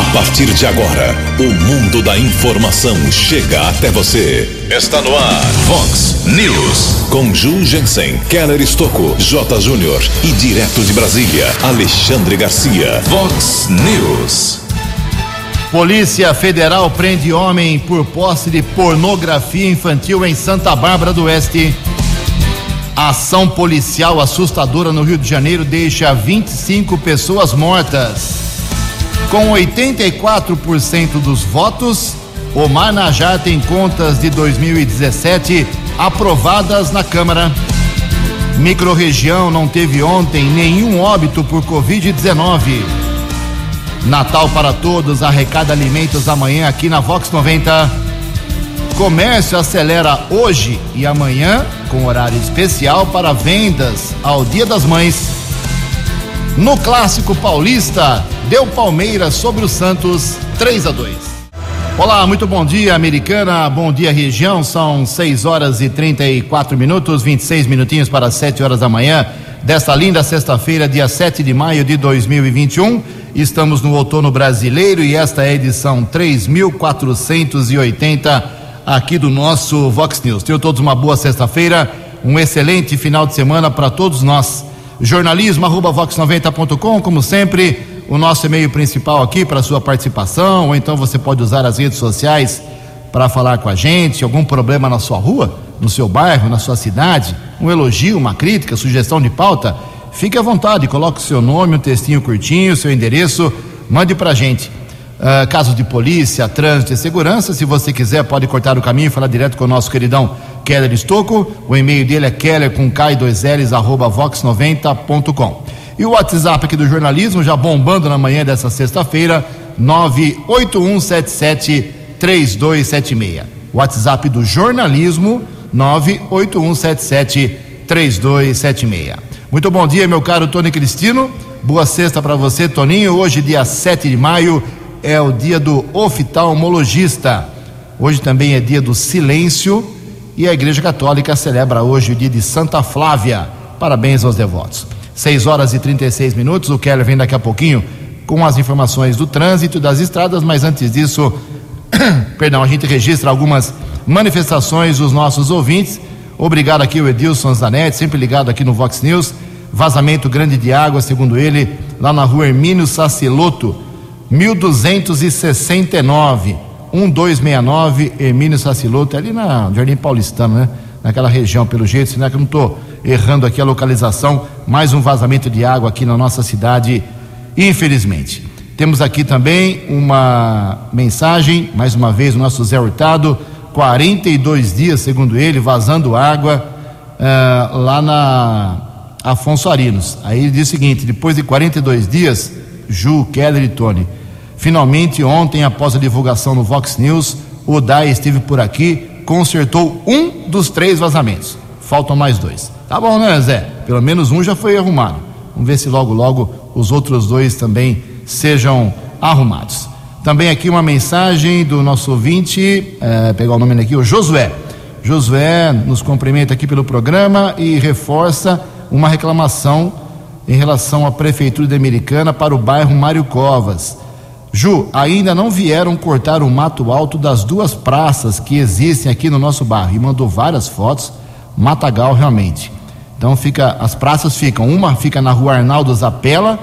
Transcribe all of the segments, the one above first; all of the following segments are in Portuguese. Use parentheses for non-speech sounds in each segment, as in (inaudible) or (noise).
A partir de agora, o mundo da informação chega até você. Está no ar, Fox News. Com Ju Jensen, Keller Estocco, J. Júnior e direto de Brasília, Alexandre Garcia. Fox News. Polícia Federal prende homem por posse de pornografia infantil em Santa Bárbara do Oeste. Ação policial assustadora no Rio de Janeiro deixa 25 pessoas mortas. Com 84% dos votos, Omar Najar tem contas de 2017 aprovadas na Câmara. Microrregião não teve ontem nenhum óbito por Covid-19. Natal para todos, arrecada alimentos amanhã aqui na Vox 90. Comércio acelera hoje e amanhã com horário especial para vendas ao Dia das Mães. No clássico paulista, deu Palmeiras sobre o Santos 3 a 2. Olá, muito bom dia, americana. Bom dia, região. São 6 horas e 34 minutos, 26 minutinhos para 7 horas da manhã desta linda sexta-feira, dia 7 de maio de 2021. Estamos no outono brasileiro e esta é a edição 3480 aqui do nosso Vox News. Tenham todos uma boa sexta-feira, um excelente final de semana para todos nós. Jornalismo arroba vox90.com, como sempre, o nosso e-mail principal aqui para sua participação, ou então você pode usar as redes sociais para falar com a gente, algum problema na sua rua, no seu bairro, na sua cidade, um elogio, uma crítica, sugestão de pauta, fique à vontade, coloque o seu nome, um textinho curtinho, seu endereço, mande para a gente. Uh, de polícia, trânsito e segurança, se você quiser pode cortar o caminho e falar direto com o nosso queridão Keller Estocco, o e-mail dele é keller com k2ls arroba vox90.com. E o WhatsApp aqui do jornalismo, já bombando na manhã dessa sexta-feira, 98177 3276. WhatsApp do jornalismo, 98177 3276. Muito bom dia, meu caro Tony Cristino. Boa sexta para você, Toninho. Hoje, dia 7 de maio, é o dia do oftalmologista. Hoje também é dia do silêncio e a Igreja Católica celebra hoje o dia de Santa Flávia. Parabéns aos devotos. 6 horas e 36 minutos. O Keller vem daqui a pouquinho com as informações do trânsito das estradas, mas antes disso, (clears throat) perdão, a gente registra algumas manifestações dos nossos ouvintes. Obrigado aqui o Edilson Zanetti, sempre ligado aqui no Vox News. Vazamento grande de água, segundo ele, lá na rua Hermínio Saciloto, 1269, 1269, Hermínio Saciloto, ali na Jardim Paulistano, né? Naquela região, pelo jeito, senão é que eu não estou errando aqui a localização. Mais um vazamento de água aqui na nossa cidade, infelizmente. Temos aqui também uma mensagem, mais uma vez, o nosso Zé Hurtado, 42 dias, segundo ele, vazando água uh, lá na Afonso Arinos. Aí ele diz o seguinte: depois de 42 dias, Ju, Keller e Tony, finalmente ontem, após a divulgação no Vox News, o DAI esteve por aqui, consertou um dos três vazamentos. Faltam mais dois. Tá bom, né, Zé? Pelo menos um já foi arrumado. Vamos ver se logo, logo os outros dois também sejam arrumados. Também aqui uma mensagem do nosso ouvinte, é, pegar o nome aqui, o Josué. Josué nos cumprimenta aqui pelo programa e reforça uma reclamação em relação à Prefeitura de Americana para o bairro Mário Covas. Ju, ainda não vieram cortar o mato alto das duas praças que existem aqui no nosso bairro. E mandou várias fotos, matagal realmente. Então fica, as praças ficam, uma fica na rua Arnaldo Zapela,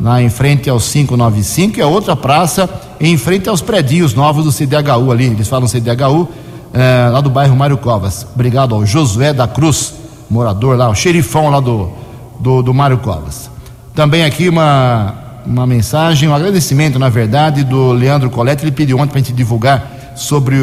lá em frente ao 595, e a outra praça em frente aos predinhos novos do CDHU ali, eles falam CDHU, é, lá do bairro Mário Covas. Obrigado ao Josué da Cruz, morador lá, o xerifão lá do, do, do Mário Covas. Também aqui uma, uma mensagem, um agradecimento, na verdade, do Leandro Colette, ele pediu ontem para a gente divulgar sobre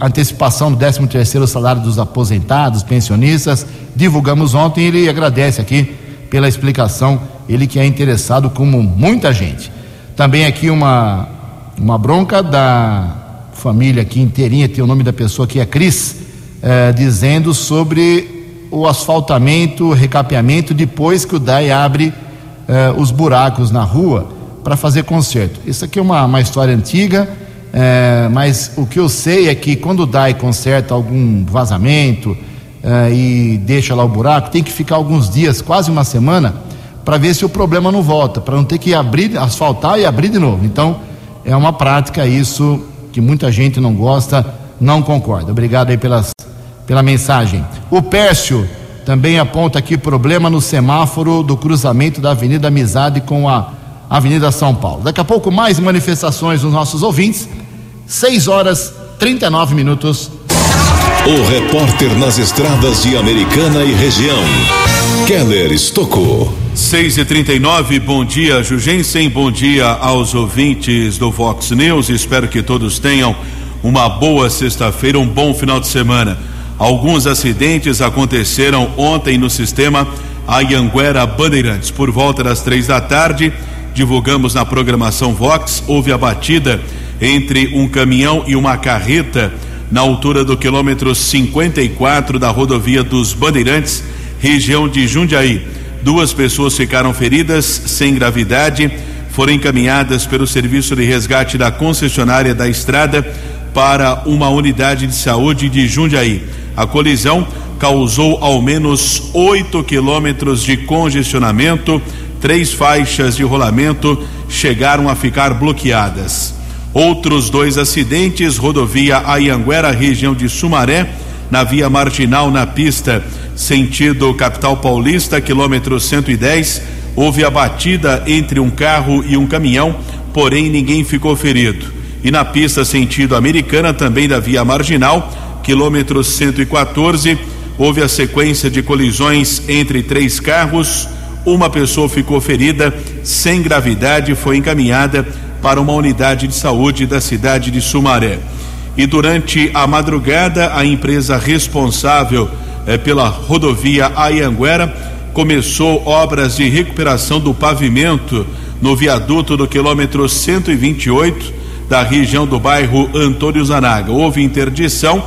a antecipação do 13 terceiro salário dos aposentados, pensionistas, divulgamos ontem, ele agradece aqui pela explicação, ele que é interessado como muita gente. Também aqui uma, uma bronca da família aqui inteirinha, tem o nome da pessoa que é Cris, eh, dizendo sobre o asfaltamento, recapeamento, depois que o DAI abre eh, os buracos na rua para fazer conserto. Isso aqui é uma, uma história antiga, eh, mas o que eu sei é que quando o DAI conserta algum vazamento, uh, e deixa lá o buraco, tem que ficar alguns dias, quase uma semana, para ver se o problema não volta, para não ter que abrir, asfaltar e abrir de novo. Então, é uma prática isso que muita gente não gosta, não concorda. Obrigado aí pelas, pela mensagem. O Pércio também aponta aqui problema no semáforo do cruzamento da Avenida Amizade com a Avenida São Paulo. Daqui a pouco mais manifestações dos nossos ouvintes. 6 horas 39 minutos. O repórter nas estradas de Americana e região, Keller Estocou. 6 e 39 bom dia, Jugensen, bom dia aos ouvintes do Vox News. Espero que todos tenham uma boa sexta-feira, um bom final de semana. Alguns acidentes aconteceram ontem no sistema Ayanguera Bandeirantes. Por volta das três da tarde, divulgamos na programação Vox, houve a batida entre um caminhão e uma carreta na altura do quilômetro 54 da rodovia dos Bandeirantes, região de Jundiaí. Duas pessoas ficaram feridas sem gravidade, foram encaminhadas pelo serviço de resgate da concessionária da estrada para uma unidade de saúde de Jundiaí. A colisão causou ao menos 8 quilômetros de congestionamento, três faixas de rolamento chegaram a ficar bloqueadas. Outros dois acidentes, rodovia Ayanguera, região de Sumaré, na via marginal na pista, sentido capital paulista, quilômetro 110, houve a batida entre um carro e um caminhão, porém ninguém ficou ferido. E na pista sentido americana, também da via marginal, quilômetro 114, houve a sequência de colisões entre três carros. Uma pessoa ficou ferida, sem gravidade, foi encaminhada para uma unidade de saúde da cidade de Sumaré. E durante a madrugada, a empresa responsável eh, pela rodovia Ayanguera começou obras de recuperação do pavimento no viaduto do quilômetro 128 da região do bairro Antônio Zanaga. Houve interdição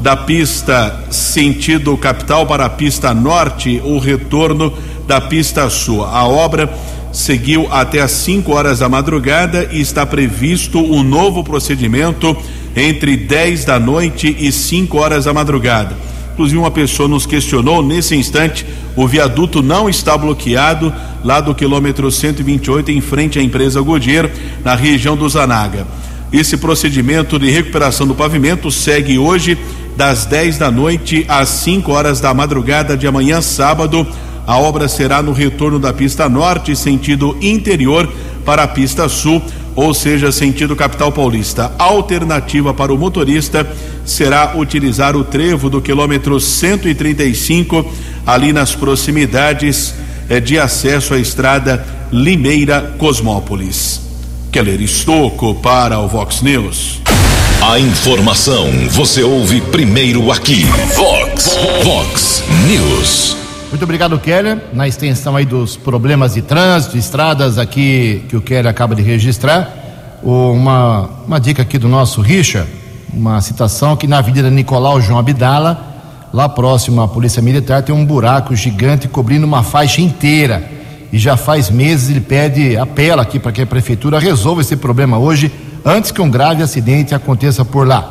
da pista sentido capital para a pista norte, o retorno da pista sul. A obra seguiu até às 5 horas da madrugada e está previsto um novo procedimento entre 10 da noite e 5 horas da madrugada. Inclusive, uma pessoa nos questionou nesse instante: o viaduto não está bloqueado lá do quilômetro 128, em frente à empresa Goodyear, na região do Zanaga. Esse procedimento de recuperação do pavimento segue hoje das 10 da noite às 5 horas da madrugada de amanhã, sábado. A obra será no retorno da pista norte, sentido interior, para a pista sul, ou seja, sentido capital paulista. A alternativa para o motorista será utilizar o trevo do quilômetro 135, ali nas proximidades eh, de acesso à estrada Limeira Cosmópolis. Keller Estocco para o Vox News. A informação você ouve primeiro aqui. Vox, Vox News. Muito obrigado, Keller. Na extensão aí dos problemas de trânsito, estradas aqui que o Keller acaba de registrar, uma, uma dica aqui do nosso Richard, uma citação que na Avenida Nicolau João Abdala, lá próximo à Polícia Militar, tem um buraco gigante cobrindo uma faixa inteira. E já faz meses ele pede, apela aqui para que a prefeitura resolva esse problema hoje antes que um grave acidente aconteça por lá.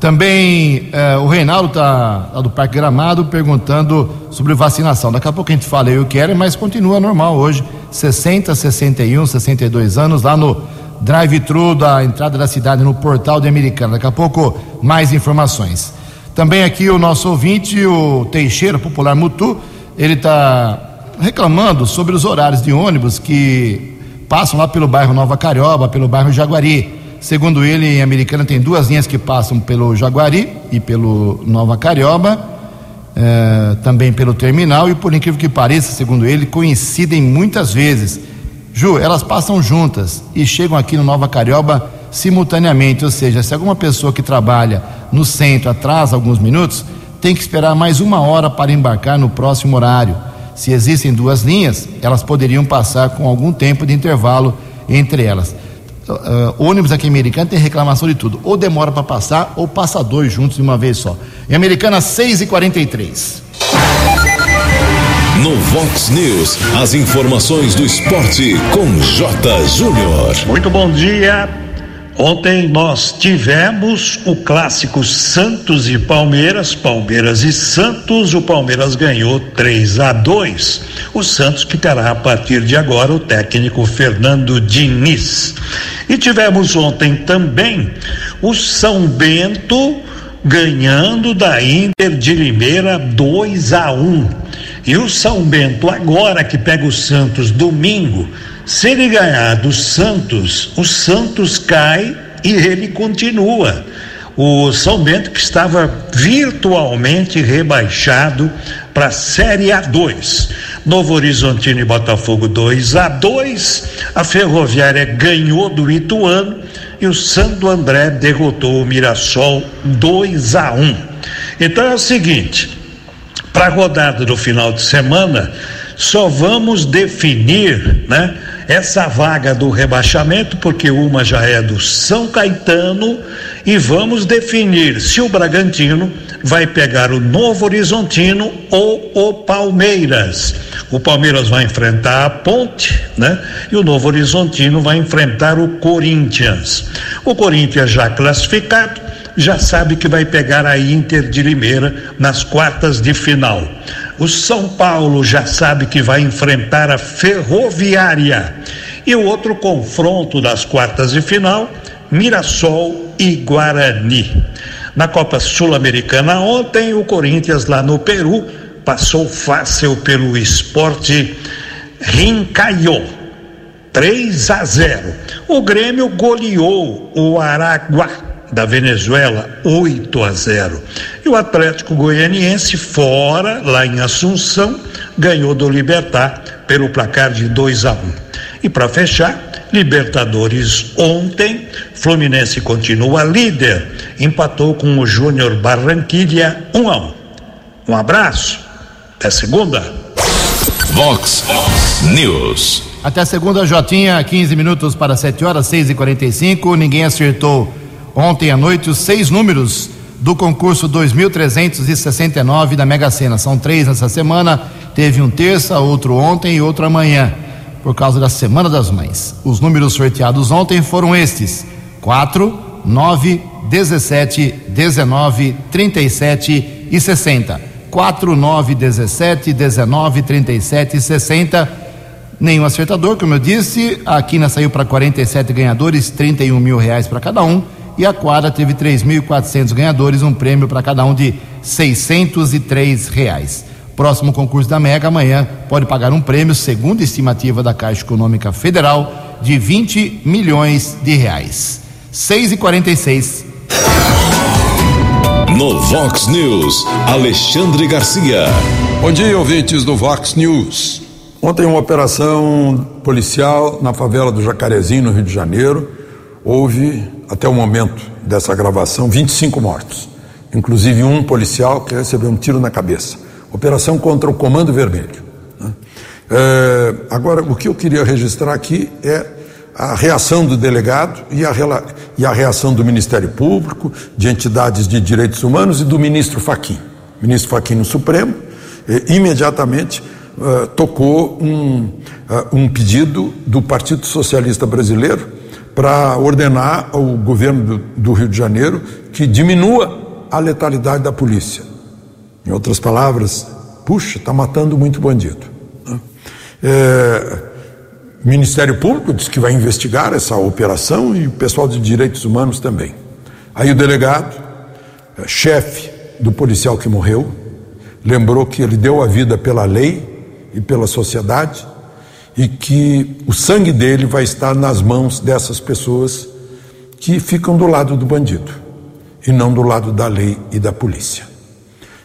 Também eh, o Reinaldo está do Parque Gramado perguntando sobre vacinação. Daqui a pouco a gente fala eu quero, mas continua normal hoje. 60, 61, 62 anos lá no drive-thru da entrada da cidade no portal de Americana. Daqui a pouco mais informações. Também aqui o nosso ouvinte, o Teixeira Popular Mutu, ele está reclamando sobre os horários de ônibus que passam lá pelo bairro Nova Carioba, pelo bairro Jaguari. Segundo ele, em Americana tem duas linhas que passam pelo Jaguari e pelo Nova Carioba, eh, também pelo terminal, e por incrível que pareça, segundo ele, coincidem muitas vezes. Ju, elas passam juntas e chegam aqui no Nova Carioba simultaneamente, ou seja, se alguma pessoa que trabalha no centro atrasa alguns minutos, tem que esperar mais uma hora para embarcar no próximo horário. Se existem duas linhas, elas poderiam passar com algum tempo de intervalo entre elas uh, ônibus aqui em Americana tem reclamação de tudo. Ou demora para passar, ou passa dois juntos de uma vez só. Em Americana, 6 e 43 No Vox News, as informações do esporte com J. Júnior. Muito bom dia. Ontem nós tivemos o clássico Santos e Palmeiras, Palmeiras e Santos. O Palmeiras ganhou 3 a 2. O Santos que terá a partir de agora o técnico Fernando Diniz. E tivemos ontem também o São Bento ganhando da Inter de Limeira 2 a 1. E o São Bento agora que pega o Santos domingo se ele ganhar do Santos, o Santos cai e ele continua. O São Bento que estava virtualmente rebaixado para a Série A2. Novo Horizontino e Botafogo 2 a 2. A Ferroviária ganhou do Ituano e o Santo André derrotou o Mirassol 2 a 1. Então é o seguinte, para a rodada do final de semana, só vamos definir, né? Essa vaga do rebaixamento, porque uma já é do São Caetano, e vamos definir se o Bragantino vai pegar o Novo Horizontino ou o Palmeiras. O Palmeiras vai enfrentar a Ponte, né? E o Novo Horizontino vai enfrentar o Corinthians. O Corinthians já classificado, já sabe que vai pegar a Inter de Limeira nas quartas de final. O São Paulo já sabe que vai enfrentar a Ferroviária. E o outro confronto das quartas de final, Mirassol e Guarani. Na Copa Sul-Americana ontem, o Corinthians lá no Peru passou fácil pelo esporte Rincaiô. 3 a 0. O Grêmio goleou o Araguá da Venezuela 8 a 0. E o Atlético Goianiense fora lá em Assunção ganhou do Libertar pelo placar de 2 a 1. E para fechar, Libertadores ontem, Fluminense continua líder, empatou com o Júnior Barranquilha 1 a 1. Um abraço. Até segunda. Vox News. Até segunda, Jotinha, 15 minutos para 7 horas, 6 e 45 Ninguém acertou ontem à noite os seis números do concurso 2369 da Mega Sena. São três nessa semana. Teve um terça, outro ontem e outro amanhã, por causa da Semana das Mães. Os números sorteados ontem foram estes: 4, 9, 17, 19, 37 e 60. 4, 9, 17, 19, 37 e 60. Nenhum acertador, como eu disse. A quina saiu para 47 ganhadores, 31 mil reais para cada um e a quadra teve 3.400 ganhadores, um prêmio para cada um de 603 reais. Próximo concurso da Mega amanhã pode pagar um prêmio, segundo estimativa da Caixa Econômica Federal, de 20 milhões de reais. 6 e 46 No Vox News, Alexandre Garcia. Bom dia, ouvintes do Vox News. Ontem uma operação policial na favela do Jacarezinho, no Rio de Janeiro, houve, até o momento dessa gravação, 25 mortos, inclusive um policial que recebeu um tiro na cabeça. Operação contra o Comando Vermelho. Né? É, agora, o que eu queria registrar aqui é a reação do delegado e a, e a reação do Ministério Público, de entidades de direitos humanos e do ministro Faquim. O ministro Faquim no Supremo, imediatamente uh, tocou um, uh, um pedido do Partido Socialista Brasileiro para ordenar ao governo do, do, Rio de Janeiro que diminua a letalidade da polícia. Em outras palavras, puxa, está matando muito bandido. Né? É, o Ministério Público diz que vai investigar essa operação e o pessoal de direitos humanos também. Aí o delegado, é, chefe do policial que morreu, lembrou que ele deu a vida pela lei e pela sociedade e que o sangue dele vai estar nas mãos dessas pessoas que ficam do lado do bandido e não do lado da lei e da polícia.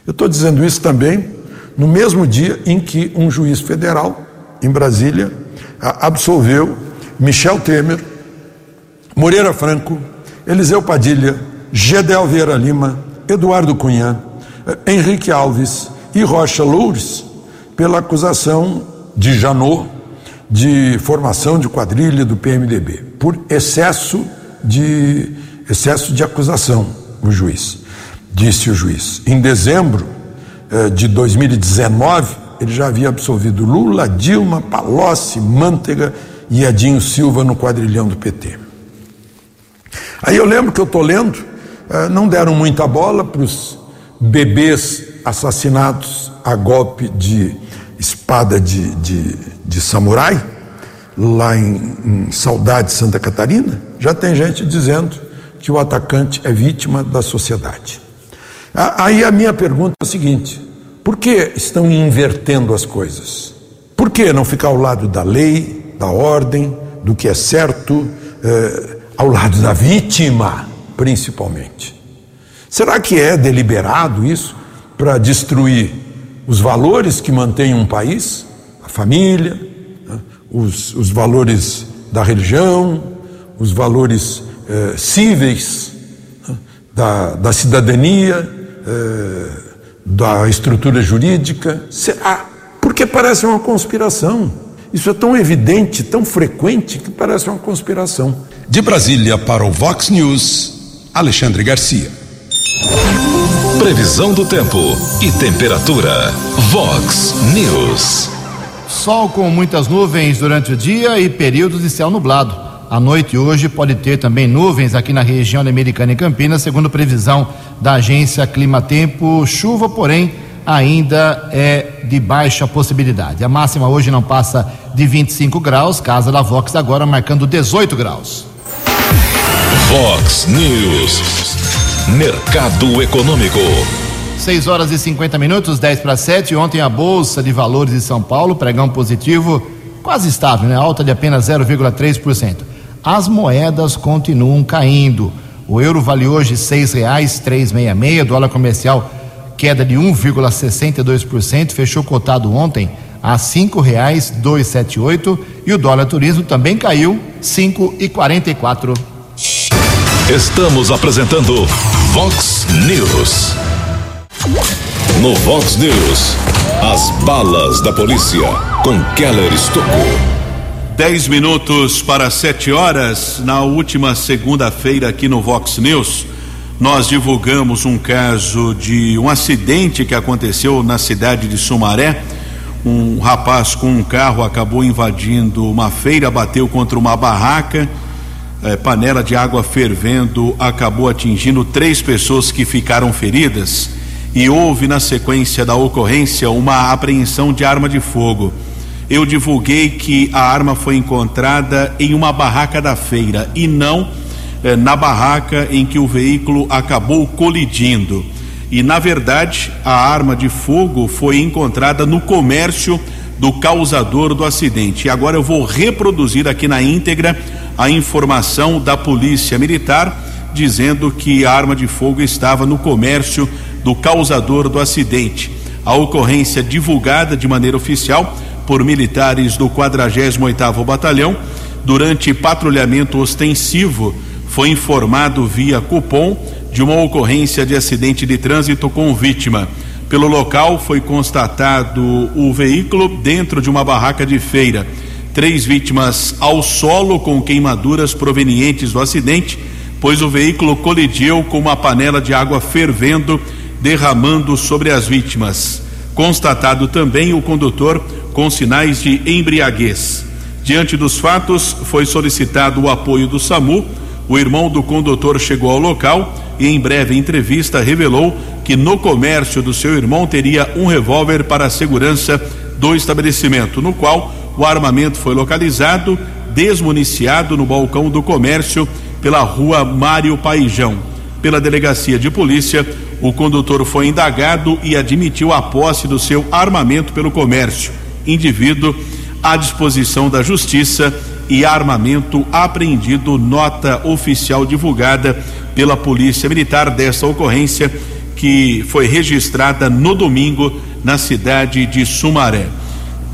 Eu estou dizendo isso também no mesmo dia em que um juiz federal em Brasília absolveu Michel Temer, Moreira Franco, Eliseu Padilha, Gedel Vieira Lima, Eduardo Cunha, Henrique Alves e Rocha Loures pela acusação de Janot de formação de quadrilha do PMDB, por excesso de, excesso de acusação, o juiz, disse o juiz. Em dezembro eh, de 2019, ele já havia absolvido Lula, Dilma, Palocci, Manteiga e Edinho Silva no quadrilhão do PT. Aí eu lembro que eu estou lendo, eh, não deram muita bola para os bebês assassinados a golpe de espada de, de, de samurai, lá em, em Saudade, Santa Catarina. Já tem gente dizendo que o atacante é vítima da sociedade. Aí a minha pergunta é a seguinte: por que estão invertendo as coisas? Por que não ficar ao lado da lei, da ordem, do que é certo, eh, ao lado da vítima, principalmente? Será que é deliberado isso para destruir os valores que mantêm um país? A família, né? os, os, valores da religião, os valores eh, cíveis né? da, da cidadania. Eh, da estrutura jurídica? Será? Porque parece uma conspiração. Isso é tão evidente, tão frequente, que parece uma conspiração. De Brasília para o Vox News, Alexandre Garcia. Previsão do tempo e temperatura. Vox News. Sol com muitas nuvens durante o dia e períodos de céu nublado. À noite hoje pode ter também nuvens aqui na região americana e Campinas, segundo previsão da agência Clima Tempo. Chuva, porém, ainda é de baixa possibilidade. A máxima hoje não passa de 25 graus, casa da Vox agora marcando 18 graus. Vox News. Mercado Econômico. 6 horas e 50 minutos, 10 para 7. Ontem a Bolsa de Valores de São Paulo, pregão positivo, quase estável, né? Alta de apenas 0,3% as moedas continuam caindo. O euro vale hoje meia meia, dólar comercial queda de 1,62%, fechou cotado ontem a cinco reais dois sete oito e o dólar turismo também caiu cinco e quarenta e quatro. Estamos apresentando Vox News. No Vox News, as balas da polícia com Keller Estocou. Dez minutos para sete horas, na última segunda-feira aqui no Vox News, nós divulgamos um caso de um acidente que aconteceu na cidade de Sumaré. Um rapaz com um carro acabou invadindo uma feira, bateu contra uma barraca, eh, panela de água fervendo acabou atingindo três pessoas que ficaram feridas. E houve, na sequência da ocorrência, uma apreensão de arma de fogo eu divulguei que a arma foi encontrada em uma barraca da feira e não eh, na barraca em que o veículo acabou colidindo. E na verdade, a arma de fogo foi encontrada no comércio do causador do acidente. E agora eu vou reproduzir aqui na íntegra a informação da Polícia Militar dizendo que a arma de fogo estava no comércio do causador do acidente. A ocorrência divulgada de maneira oficial por militares do 48º Batalhão, durante patrulhamento ostensivo, foi informado via cupom de uma ocorrência de acidente de trânsito com vítima. Pelo local foi constatado o veículo dentro de uma barraca de feira. Três vítimas ao solo com queimaduras provenientes do acidente, pois o veículo colidiu com uma panela de água fervendo, derramando sobre as vítimas. Constatado também o condutor com sinais de embriaguez. Diante dos fatos, foi solicitado o apoio do SAMU. O irmão do condutor chegou ao local e, em breve entrevista, revelou que no comércio do seu irmão teria um revólver para a segurança do estabelecimento, no qual o armamento foi localizado, desmuniciado no balcão do comércio pela rua Mário Paijão. Pela delegacia de polícia, o condutor foi indagado e admitiu a posse do seu armamento pelo comércio indivíduo à disposição da Justiça e armamento apreendido, nota oficial divulgada pela Polícia Militar dessa ocorrência que foi registrada no domingo na cidade de Sumaré.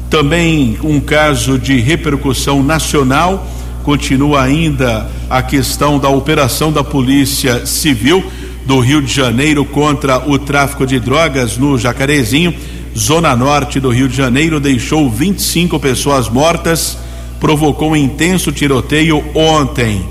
Também um caso de repercussão nacional, continua ainda a questão da operação da Polícia Civil do Rio de Janeiro contra o tráfico de drogas no Jacarezinho zona norte do Rio de Janeiro, deixou 25 pessoas mortas, provocou um intenso tiroteio ontem.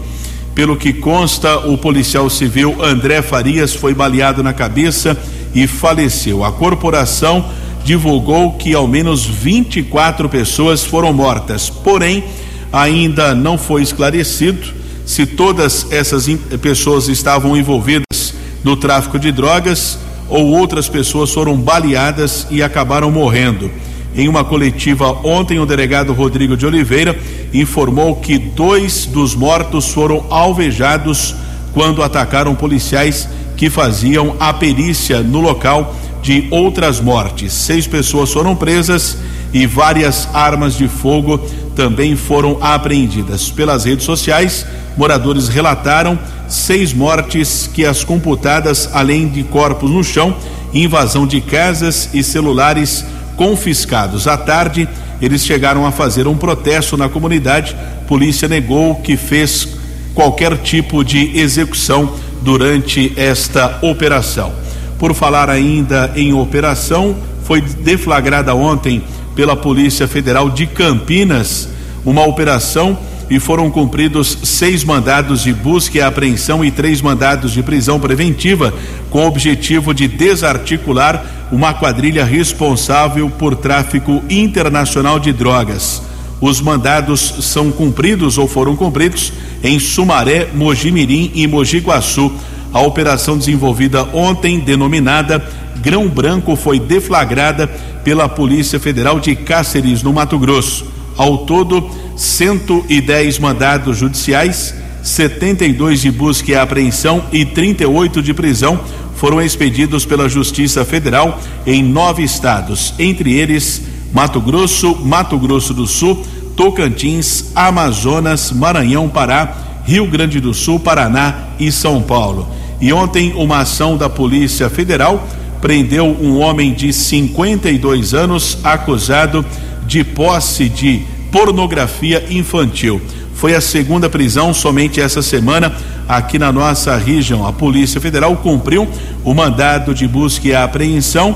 Pelo que consta, o policial civil André Farias foi baleado na cabeça e faleceu. A corporação divulgou que ao menos 24 pessoas foram mortas, porém, ainda não foi esclarecido se todas essas pessoas estavam envolvidas no tráfico de drogas ou outras pessoas foram baleadas e acabaram morrendo. Em uma coletiva ontem, o delegado Rodrigo de Oliveira informou que dois dos mortos foram alvejados quando atacaram policiais que faziam a perícia no local de outras mortes. Seis pessoas foram presas e várias armas de fogo também foram apreendidas. Pelas redes sociais, moradores relataram seis mortes que as computadas, além de corpos no chão, invasão de casas e celulares confiscados. À tarde, eles chegaram a fazer um protesto na comunidade. Polícia negou que fez qualquer tipo de execução durante esta operação. Por falar ainda em operação, foi deflagrada ontem pela Polícia Federal de Campinas uma operação e foram cumpridos seis mandados de busca e apreensão e três mandados de prisão preventiva, com o objetivo de desarticular uma quadrilha responsável por tráfico internacional de drogas. Os mandados são cumpridos ou foram cumpridos em Sumaré, Mojimirim e Mogi Guaçu. A operação desenvolvida ontem, denominada Grão Branco, foi deflagrada pela Polícia Federal de Cáceres, no Mato Grosso. Ao todo, 110 mandados judiciais, 72 de busca e apreensão e 38 de prisão foram expedidos pela Justiça Federal em nove estados, entre eles Mato Grosso, Mato Grosso do Sul, Tocantins, Amazonas, Maranhão, Pará, Rio Grande do Sul, Paraná e São Paulo. E ontem, uma ação da Polícia Federal prendeu um homem de 52 anos acusado de posse de pornografia infantil. Foi a segunda prisão somente essa semana aqui na nossa região. A Polícia Federal cumpriu o mandado de busca e apreensão.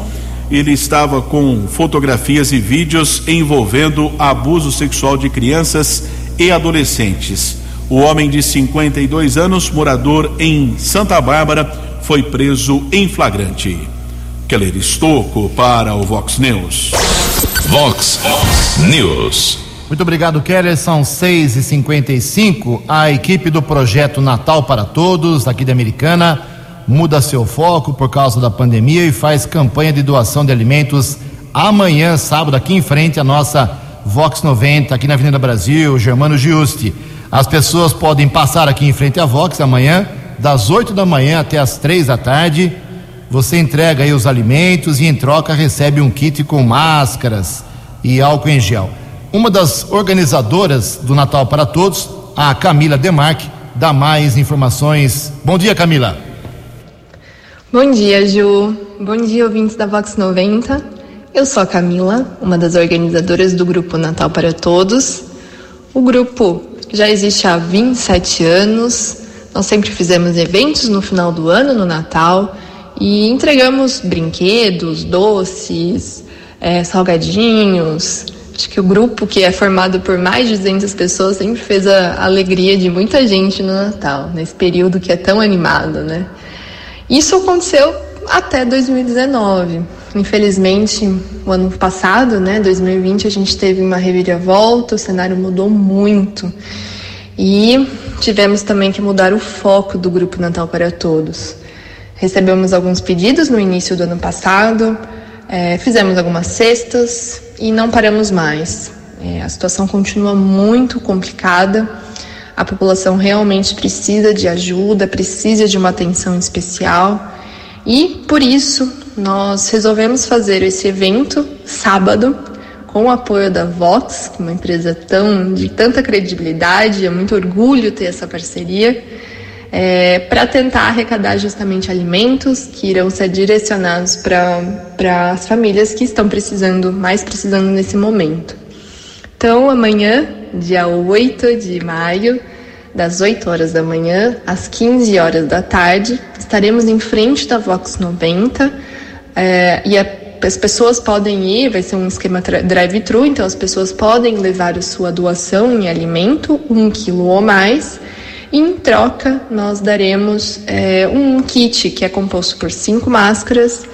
Ele estava com fotografias e vídeos envolvendo abuso sexual de crianças e adolescentes. O homem de 52 anos, morador em Santa Bárbara, foi preso em flagrante. Keller Estocco para o Vox News. Vox News. Muito obrigado, Keller. São 6 e 55 A equipe do projeto Natal para Todos, aqui da Americana, muda seu foco por causa da pandemia e faz campanha de doação de alimentos amanhã, sábado, aqui em frente à nossa Vox 90, aqui na Avenida Brasil, Germano Giusti. As pessoas podem passar aqui em frente à Vox amanhã, das 8 da manhã até as 3 da tarde. Você entrega aí os alimentos e em troca recebe um kit com máscaras e álcool em gel. Uma das organizadoras do Natal para Todos, a Camila Demarque, dá mais informações. Bom dia, Camila. Bom dia, Ju. Bom dia, ouvintes da Vox 90. Eu sou a Camila, uma das organizadoras do grupo Natal para Todos. O grupo já existe há 27 anos. Nós sempre fizemos eventos no final do ano, no Natal, e entregamos brinquedos, doces, é, salgadinhos, Acho que o grupo, que é formado por mais de 200 pessoas, sempre fez a alegria de muita gente no Natal, nesse período que é tão animado, né? Isso aconteceu até 2019. Infelizmente, o ano passado, né, 2020, a gente teve uma reviravolta, o cenário mudou muito. E tivemos também que mudar o foco do Grupo Natal para Todos. Recebemos alguns pedidos no início do ano passado, é, fizemos algumas cestas e não paramos mais. É, a situação continua muito complicada. A população realmente precisa de ajuda, precisa de uma atenção especial. E por isso nós resolvemos fazer esse evento sábado com o apoio da Vox, é uma empresa tão de tanta credibilidade, é muito orgulho ter essa parceria é, para tentar arrecadar justamente alimentos que irão ser direcionados para as famílias que estão precisando, mais precisando nesse momento. Então, amanhã, dia 8 de maio, das 8 horas da manhã às 15 horas da tarde, estaremos em frente da Vox 90 é, e a, as pessoas podem ir, vai ser um esquema drive-thru, então as pessoas podem levar a sua doação em alimento, um quilo ou mais, em troca, nós daremos é, um kit que é composto por cinco máscaras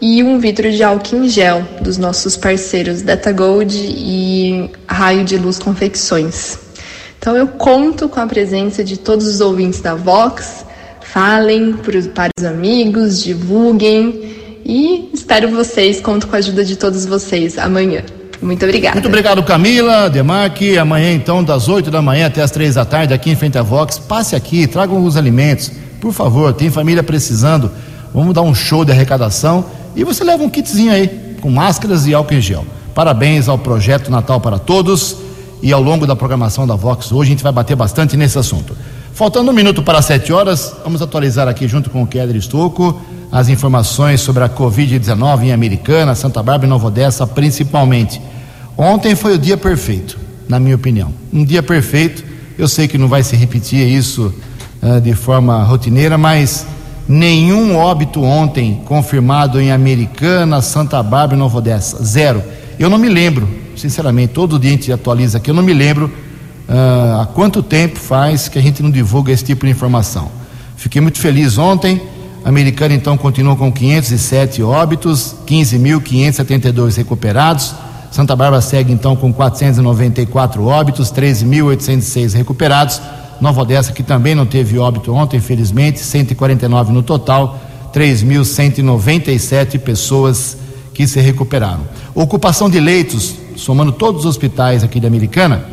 e um vidro de álcool em gel dos nossos parceiros Data Gold e Raio de Luz Confecções. Então eu conto com a presença de todos os ouvintes da Vox. Falem para os amigos, divulguem e espero vocês, conto com a ajuda de todos vocês amanhã. Muito obrigada. Muito obrigado, Camila, Demarque. Amanhã, então, das 8 da manhã até as 3 da tarde, aqui em frente à Vox. Passe aqui, tragam os alimentos. Por favor, tem família precisando. Vamos dar um show de arrecadação. E você leva um kitzinho aí, com máscaras e álcool em gel. Parabéns ao projeto Natal para Todos. E ao longo da programação da Vox, hoje a gente vai bater bastante nesse assunto. Faltando um minuto para sete horas, vamos atualizar aqui junto com o Keller Estocco as informações sobre a Covid-19 em Americana, Santa Bárbara e Nova Odessa, principalmente. Ontem foi o dia perfeito, na minha opinião. Um dia perfeito. Eu sei que não vai se repetir isso uh, de forma rotineira, mas nenhum óbito ontem confirmado em Americana, Santa Bárbara e Nova Odessa. Zero. Eu não me lembro, sinceramente, todo dia a gente atualiza aqui, eu não me lembro uh, há quanto tempo faz que a gente não divulga esse tipo de informação. Fiquei muito feliz ontem Americana então continua com 507 óbitos, 15.572 recuperados. Santa Bárbara segue então com 494 óbitos, 13.806 recuperados. Nova Odessa, que também não teve óbito ontem, infelizmente, 149 no total, 3.197 pessoas que se recuperaram. Ocupação de leitos, somando todos os hospitais aqui de Americana,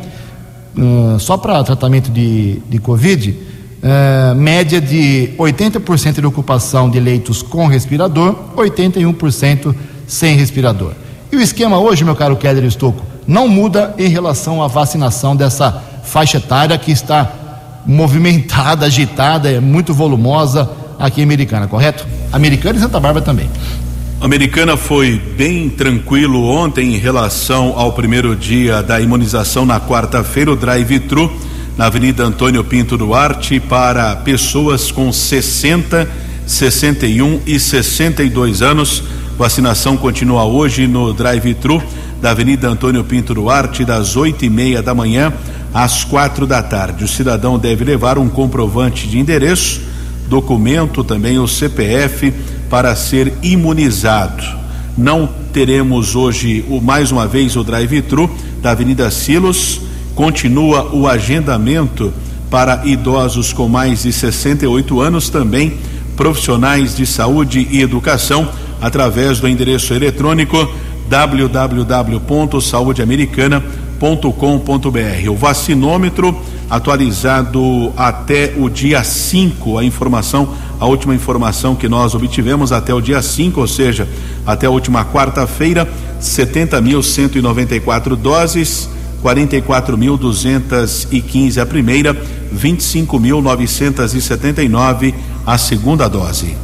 uh, só para tratamento de, de Covid, uh, média de 80% de ocupação de leitos com respirador, 81% sem respirador. E o esquema hoje, meu caro Keller Estocco, não muda em relação à vacinação dessa faixa etária que está movimentada, agitada, é muito volumosa aqui em Americana, correto? Americana e Santa Bárbara também. Americana foi bem tranquilo ontem em relação ao primeiro dia da imunização na quarta-feira, o drive-thru na Avenida Antônio Pinto Duarte para pessoas com 60, 61 e 62 anos. Vacinação continua hoje no drive-thru da Avenida Antônio Pinto Duarte, das oito e meia da manhã às quatro da tarde. O cidadão deve levar um comprovante de endereço, documento também o CPF para ser imunizado. Não teremos hoje o mais uma vez o drive-thru da Avenida Silos Continua o agendamento para idosos com mais de 68 anos, também profissionais de saúde e educação, através do endereço eletrônico www.saudeamericana.com.br. O vacinômetro atualizado até o dia 5, a informação, a última informação que nós obtivemos até o dia 5, ou seja, até a última quarta-feira, 70.194 doses 44.215 a primeira, 25.979 a segunda dose.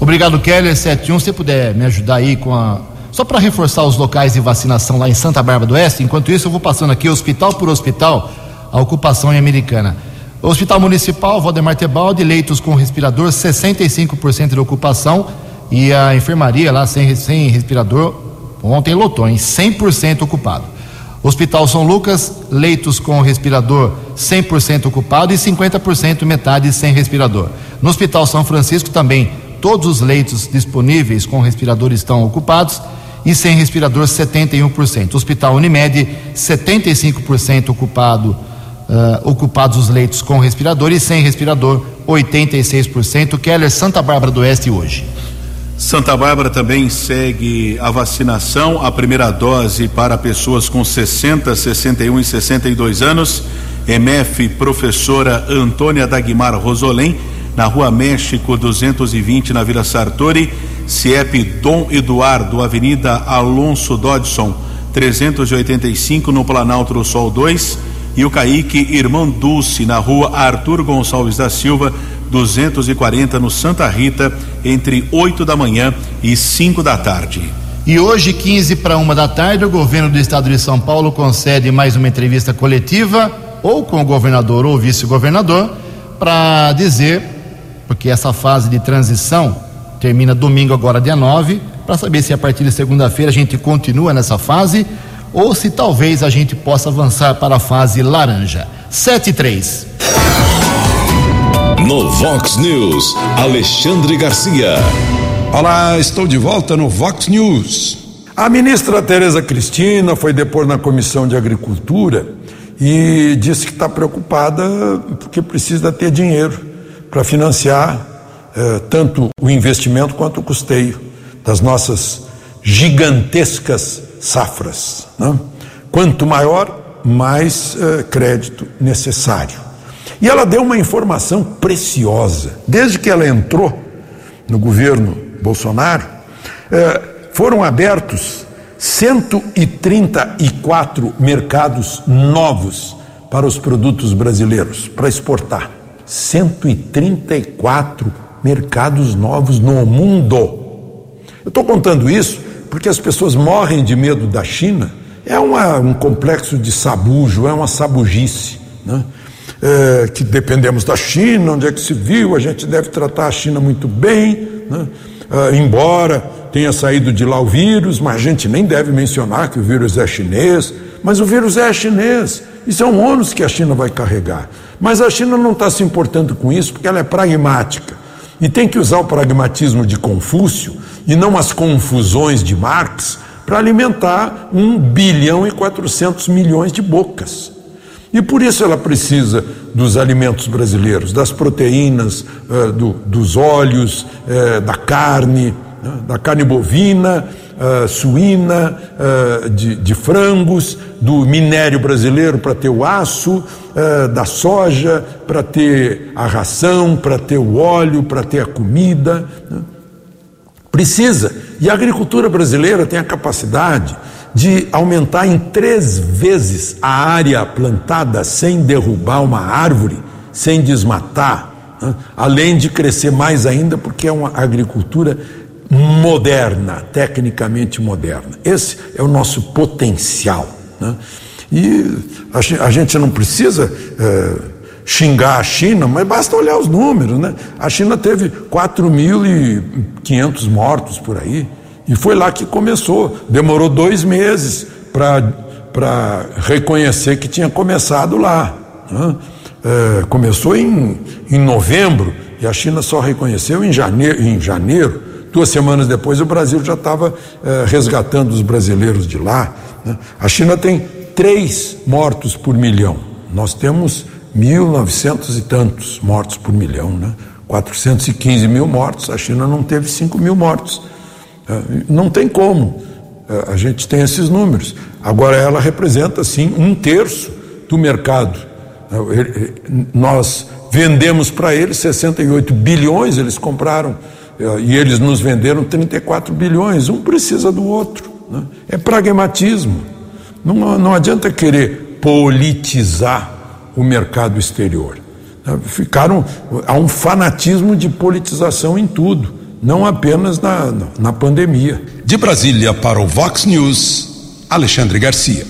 Obrigado, Keller 71. Se puder me ajudar aí com a. Só para reforçar os locais de vacinação lá em Santa Bárbara do Oeste, enquanto isso eu vou passando aqui hospital por hospital, a ocupação em Americana. Hospital Municipal, Valdemar Tebaldi, leitos com respirador, 65% de ocupação. E a enfermaria lá sem, sem respirador, ontem lotou, em 100% ocupado. Hospital São Lucas, leitos com respirador 100% ocupado e 50% metade sem respirador. No Hospital São Francisco também, todos os leitos disponíveis com respirador estão ocupados e sem respirador 71%. Hospital Unimed, 75% ocupado, uh, ocupados os leitos com respirador e sem respirador 86%. Keller Santa Bárbara do Oeste hoje. Santa Bárbara também segue a vacinação, a primeira dose para pessoas com 60, 61 e 62 anos. MF Professora Antônia Dagmar Rosolém, na Rua México 220, na Vila Sartori. CIEP Dom Eduardo, Avenida Alonso Dodson, 385, no Planalto do Sol 2. E o Caíque Irmão Dulce, na Rua Arthur Gonçalves da Silva, 240 no Santa Rita, entre 8 da manhã e 5 da tarde. E hoje, 15 para uma da tarde, o governo do estado de São Paulo concede mais uma entrevista coletiva, ou com o governador ou vice-governador, para dizer, porque essa fase de transição termina domingo, agora dia 9, para saber se a partir de segunda-feira a gente continua nessa fase ou se talvez a gente possa avançar para a fase laranja. 7 e 3. No Vox News, Alexandre Garcia. Olá, estou de volta no Vox News. A ministra Tereza Cristina foi depor na Comissão de Agricultura e disse que está preocupada porque precisa ter dinheiro para financiar eh, tanto o investimento quanto o custeio das nossas gigantescas safras. Né? Quanto maior, mais eh, crédito necessário. E ela deu uma informação preciosa. Desde que ela entrou no governo Bolsonaro, eh, foram abertos 134 mercados novos para os produtos brasileiros, para exportar. 134 mercados novos no mundo. Eu estou contando isso porque as pessoas morrem de medo da China. É uma, um complexo de sabujo, é uma sabugice. Né? É, que dependemos da China, onde é que se viu, a gente deve tratar a China muito bem, né? é, embora tenha saído de lá o vírus, mas a gente nem deve mencionar que o vírus é chinês, mas o vírus é chinês, isso é um ônus que a China vai carregar. Mas a China não está se importando com isso porque ela é pragmática. E tem que usar o pragmatismo de Confúcio e não as confusões de Marx para alimentar um bilhão e 400 milhões de bocas. E por isso ela precisa dos alimentos brasileiros, das proteínas, uh, do, dos óleos, uh, da carne, uh, da carne bovina, uh, suína, de, de, frangos, do minério brasileiro para ter o aço, da soja para ter a ração, para ter o óleo, para ter a comida. Precisa. E a agricultura brasileira tem a capacidade de aumentar em três vezes a área plantada sem derrubar uma árvore, sem desmatar, né? além de crescer mais ainda, porque é uma agricultura moderna, tecnicamente moderna. Esse é o nosso potencial. Né? E a, gente não precisa é, xingar a China, mas basta olhar os números. Né? A China teve 4.500 mortos por aí, e foi lá que começou. Demorou dois meses para reconhecer que tinha começado lá. Né? É, começou em, em novembro e a China só reconheceu em janeiro, em janeiro Duas semanas depois, o Brasil já estava eh, resgatando os brasileiros de lá. Né? A China tem três mortos por milhão. Nós temos 1.900 e tantos mortos por milhão, né? 415 mil mortos. A China não teve 5 mil mortos. Eh, não tem como. Eh, a gente tem esses números. Agora, ela representa, sim, um terço do mercado. Nós vendemos para eles 68 bilhões, eles compraram e eles nos venderam 34 bilhões, um precisa do outro. Né? É pragmatismo. Não, não adianta querer politizar o mercado exterior. Ficaram, há um fanatismo de politização em tudo, não apenas na, na pandemia. De Brasília para o Vox News, Alexandre Garcia.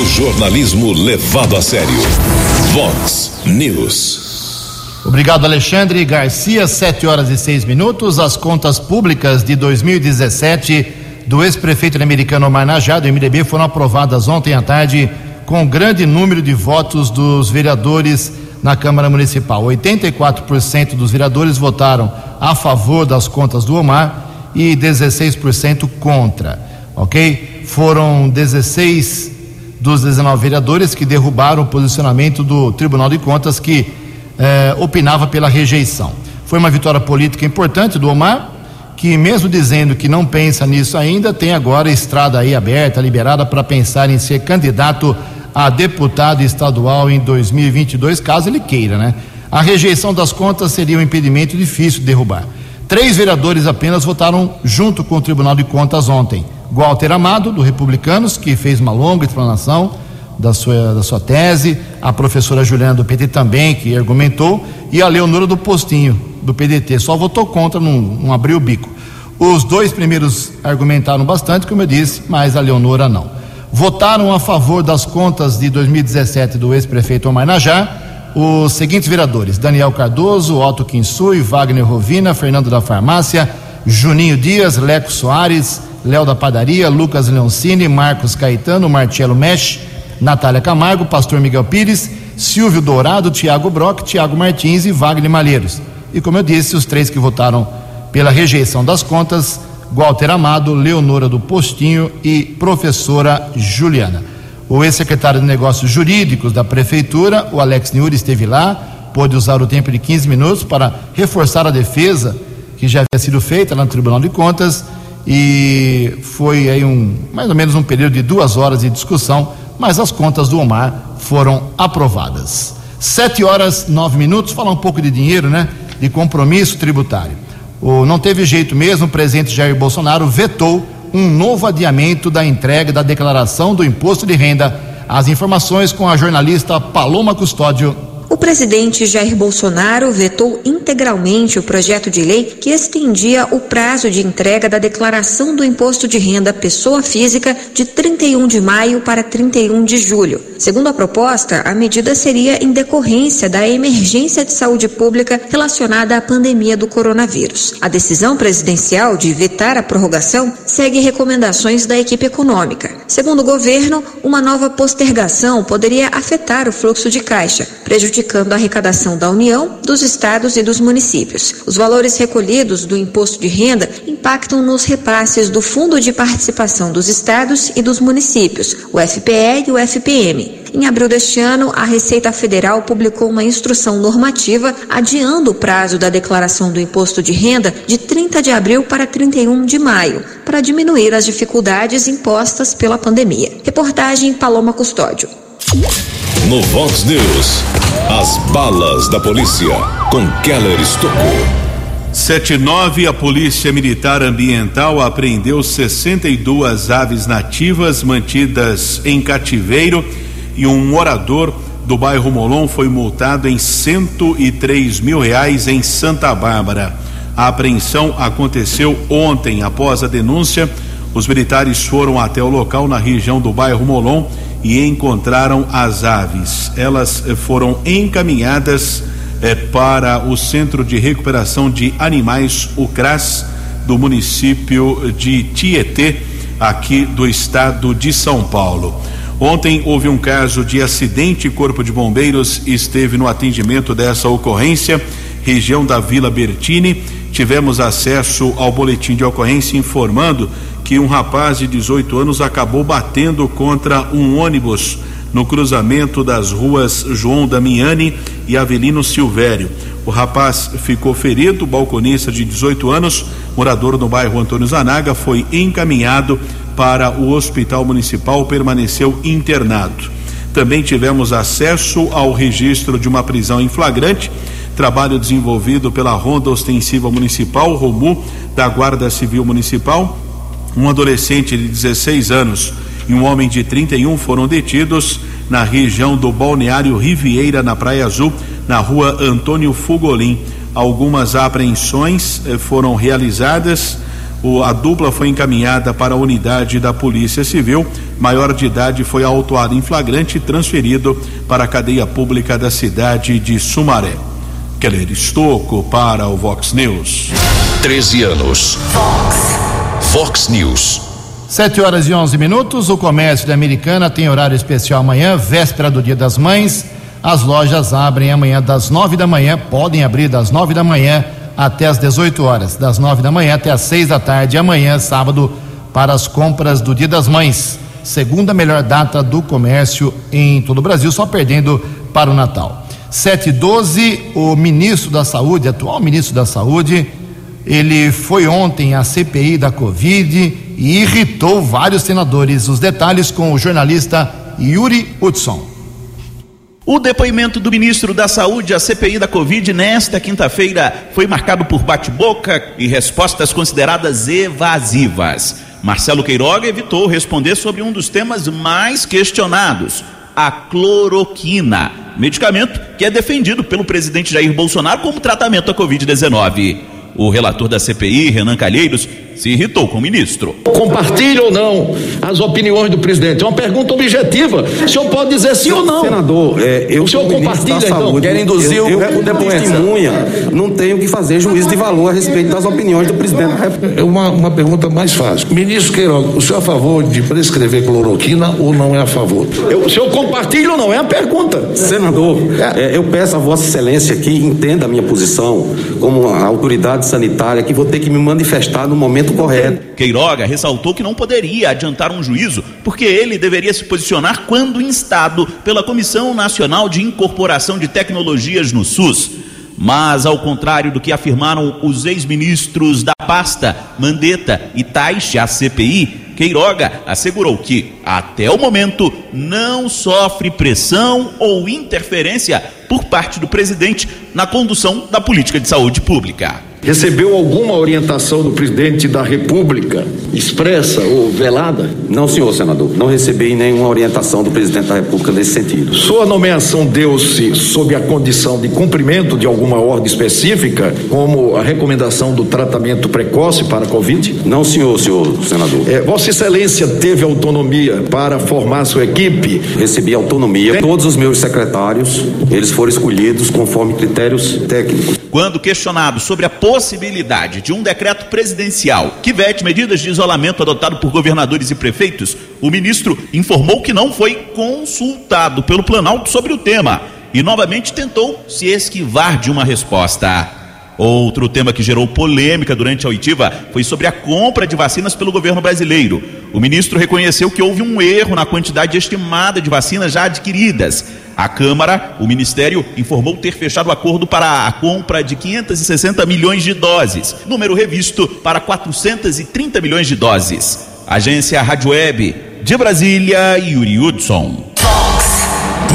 O jornalismo levado a sério. Vox News. Obrigado, Alexandre Garcia. Sete horas e seis minutos. As contas públicas de 2017 do ex-prefeito americano Omar Najá, do MDB, foram aprovadas ontem à tarde com grande número de votos dos vereadores na Câmara Municipal. 84% dos vereadores votaram a favor das contas do Omar e 16% contra. Ok? Foram 16 dos 19 vereadores que derrubaram o posicionamento do Tribunal de Contas que eh, opinava pela rejeição. Foi uma vitória política importante do Omar, que mesmo dizendo que não pensa nisso ainda, tem agora estrada aí aberta, liberada para pensar em ser candidato a deputado estadual em 2022, caso ele queira, né? A rejeição das contas seria um impedimento difícil de derrubar. Três vereadores apenas votaram junto com o Tribunal de Contas ontem. Walter Amado, do Republicanos, que fez uma longa explanação da sua, da sua tese, a professora Juliana do PT também, que argumentou, e a Leonora do Postinho, do PDT. Só votou contra, não, não abriu o bico. Os dois primeiros argumentaram bastante, como eu disse, mas a Leonora não. Votaram a favor das contas de 2017 do ex-prefeito Omar Najá os seguintes vereadores: Daniel Cardoso, Otto Kinsui, Wagner Rovina, Fernando da Farmácia, Juninho Dias, Leco Soares, Léo da Padaria, Lucas Leoncini, Marcos Caetano, Marcelo Mesh, Natália Camargo, Pastor Miguel Pires, Silvio Dourado, Tiago Brock, Tiago Martins e Wagner Malheiros. E como eu disse, os três que votaram pela rejeição das contas, Walter Amado, Leonora do Postinho e professora Juliana. O ex-secretário de Negócios Jurídicos da Prefeitura, o Alex Niuri, esteve lá, pôde usar o tempo de 15 minutos para reforçar a defesa que já havia sido feita lá no Tribunal de Contas e foi aí um mais ou menos um período de duas horas de discussão, mas as contas do Omar foram aprovadas. Sete horas nove minutos, falar um pouco de dinheiro, né? De compromisso tributário. O, não teve jeito mesmo, o presidente Jair Bolsonaro vetou um novo adiamento da entrega da declaração do imposto de renda. As informações com a jornalista Paloma Custódio o presidente Jair Bolsonaro vetou integralmente o projeto de lei que estendia o prazo de entrega da declaração do imposto de renda pessoa física de 31 de maio para 31 de julho. Segundo a proposta, a medida seria em decorrência da emergência de saúde pública relacionada à pandemia do coronavírus. A decisão presidencial de vetar a prorrogação segue recomendações da equipe econômica. Segundo o governo, uma nova postergação poderia afetar o fluxo de caixa, prejudicando prejudicando a arrecadação da União, dos estados e dos municípios. Os valores recolhidos do imposto de renda impactam nos repasses do Fundo de Participação dos Estados e dos Municípios, o FPE e o FPM. Em abril deste ano, a Receita Federal publicou uma instrução normativa adiando o prazo da declaração do imposto de renda de 30 de abril para 31 de maio, para diminuir as dificuldades impostas pela pandemia. Reportagem Paloma Custódio. No Vox News, as balas da polícia com Keller Estocou. 79, a Polícia Militar Ambiental apreendeu 62 aves nativas mantidas em cativeiro e um morador do bairro Molon foi multado em 103 mil reais em Santa Bárbara. A apreensão aconteceu ontem, após a denúncia. Os militares foram até o local na região do bairro Molon e encontraram as aves. Elas foram encaminhadas eh, para o Centro de Recuperação de Animais, o CRAS, do município de Tietê, aqui do estado de São Paulo. Ontem houve um caso de acidente, Corpo de Bombeiros esteve no atendimento dessa ocorrência, região da Vila Bertini. Tivemos acesso ao boletim de ocorrência informando que um rapaz de 18 anos acabou batendo contra um ônibus no cruzamento das ruas João Damiani e Avelino Silvério. O rapaz ficou ferido, balconista de 18 anos, morador no bairro Antônio Zanaga, foi encaminhado para o hospital municipal, permaneceu internado. Também tivemos acesso ao registro de uma prisão em flagrante, trabalho desenvolvido pela Ronda Ostensiva Municipal, ROMU, da Guarda Civil Municipal, um adolescente de 16 anos e um homem de 31 foram detidos na região do Balneário Riviera, na Praia Azul, na rua Antônio Fugolin. Algumas apreensões eh, foram realizadas. A dupla foi encaminhada para a unidade da Polícia Civil. Maior de idade foi autuado em flagrante e transferido para a cadeia pública da cidade de Sumaré. Keller Estocco para o Vox News. 13 anos. Vox. News. 7 horas e 11 minutos. O comércio da Americana tem horário especial amanhã, véspera do Dia das Mães. As lojas abrem amanhã das 9 da manhã, podem abrir das 9 da manhã até as 18 horas, das 9 da manhã até as 6 da tarde, amanhã, sábado, para as compras do Dia das Mães. Segunda melhor data do comércio em todo o Brasil, só perdendo para o Natal. 7 e 12, o ministro da Saúde, atual ministro da Saúde, ele foi ontem à CPI da Covid e irritou vários senadores. Os detalhes com o jornalista Yuri Hudson. O depoimento do ministro da Saúde à CPI da Covid nesta quinta-feira foi marcado por bate-boca e respostas consideradas evasivas. Marcelo Queiroga evitou responder sobre um dos temas mais questionados, a cloroquina, medicamento que é defendido pelo presidente Jair Bolsonaro como tratamento à Covid-19. O relator da CPI, Renan Calheiros, se irritou com o ministro. Compartilha ou não as opiniões do presidente? É uma pergunta objetiva. O senhor pode dizer sim ou não? Senador, é, eu o senhor compartilha então? Saúde, Quer induzir eu, o, eu, o testemunha, não tenho que fazer juízo de valor a respeito das opiniões do presidente da República. É uma, uma pergunta mais fácil. Ministro Queiroga, o senhor é a favor de prescrever cloroquina ou não é a favor? Eu, o senhor compartilha ou não? É a pergunta. Senador, é. É, eu peço a Vossa Excelência que entenda a minha posição como autoridade sanitária, que vou ter que me manifestar no momento entendimento correto. Queiroga ressaltou que não poderia adiantar um juízo, porque ele deveria se posicionar quando instado pela Comissão Nacional de Incorporação de Tecnologias no SUS. Mas, ao contrário do que afirmaram os ex-ministros da pasta, Mandetta e Taixe, a CPI, Queiroga assegurou que, até o momento, não sofre pressão ou interferência por parte do presidente na condução da política de saúde pública. Recebeu alguma orientação do presidente da República, expressa ou velada? Não, senhor senador, não recebi nenhuma orientação do presidente da República nesse sentido. Sua nomeação deu-se sob a condição de cumprimento de alguma ordem específica, como a recomendação do tratamento precoce para a Covid? Não, senhor, senhor senador. É, Vossa Excelência teve autonomia para formar sua equipe? Recebi autonomia. Todos os meus secretários, eles foram escolhidos conforme critérios técnicos. Quando questionado sobre a possibilidade de um decreto presidencial que vete medidas de isolamento adotado por governadores e prefeitos, o ministro informou que não foi consultado pelo Planalto sobre o tema e novamente tentou se esquivar de uma resposta. Outro tema que gerou polêmica durante a oitiva foi sobre a compra de vacinas pelo governo brasileiro. O ministro reconheceu que houve um erro na quantidade estimada de vacinas já adquiridas. A Câmara, o Ministério, informou ter fechado o acordo para a compra de 560 milhões de doses, número revisto para 430 milhões de doses. Agência Rádio Web, de Brasília, Yuri Hudson.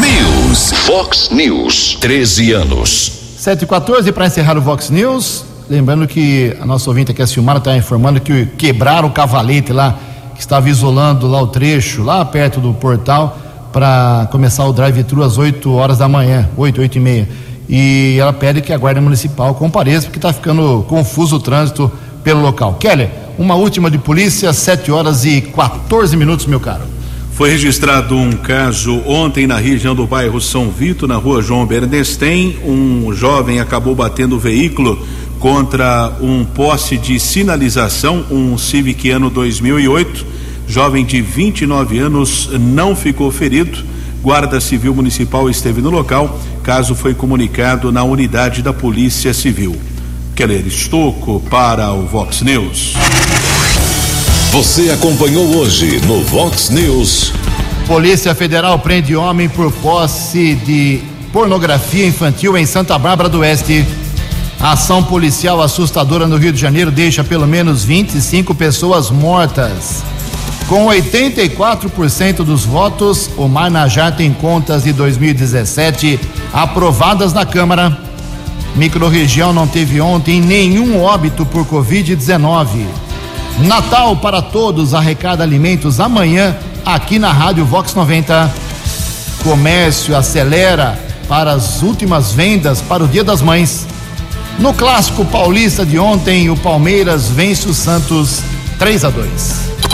News. Fox News. 13 anos. 7 e 14 para encerrar o Vox News. Lembrando que a nossa ouvinte aqui, a Silmara, está informando que quebraram o cavalete lá, que estava isolando lá o trecho, lá perto do portal, para começar o drive-thru às 8 horas da manhã, 8, 8 e meia. E ela pede que a Guarda Municipal compareça, porque está ficando confuso o trânsito pelo local. Keller, uma última de polícia, 7 horas e 14 minutos, meu caro. Foi registrado um caso ontem na região do bairro São Vito, na rua João Bernstein. Um jovem acabou batendo o veículo contra um poste de sinalização, um Civic ano 2008. Jovem de 29 anos não ficou ferido. Guarda Civil Municipal esteve no local. Caso foi comunicado na unidade da Polícia Civil. Keller Estocco para o Vox News. Você acompanhou hoje no Vox News. Polícia Federal prende homem por posse de pornografia infantil em Santa Bárbara do Oeste. A ação policial assustadora no Rio de Janeiro deixa pelo menos 25 pessoas mortas. Com 84% dos votos, o Marnajá tem contas de 2017 aprovadas na Câmara. Microrregião não teve ontem nenhum óbito por Covid-19. Natal para todos arrecada alimentos amanhã aqui na Rádio Vox 90. Comércio acelera para as últimas vendas para o Dia das Mães. No clássico paulista de ontem, o Palmeiras vence o Santos 3 a 2.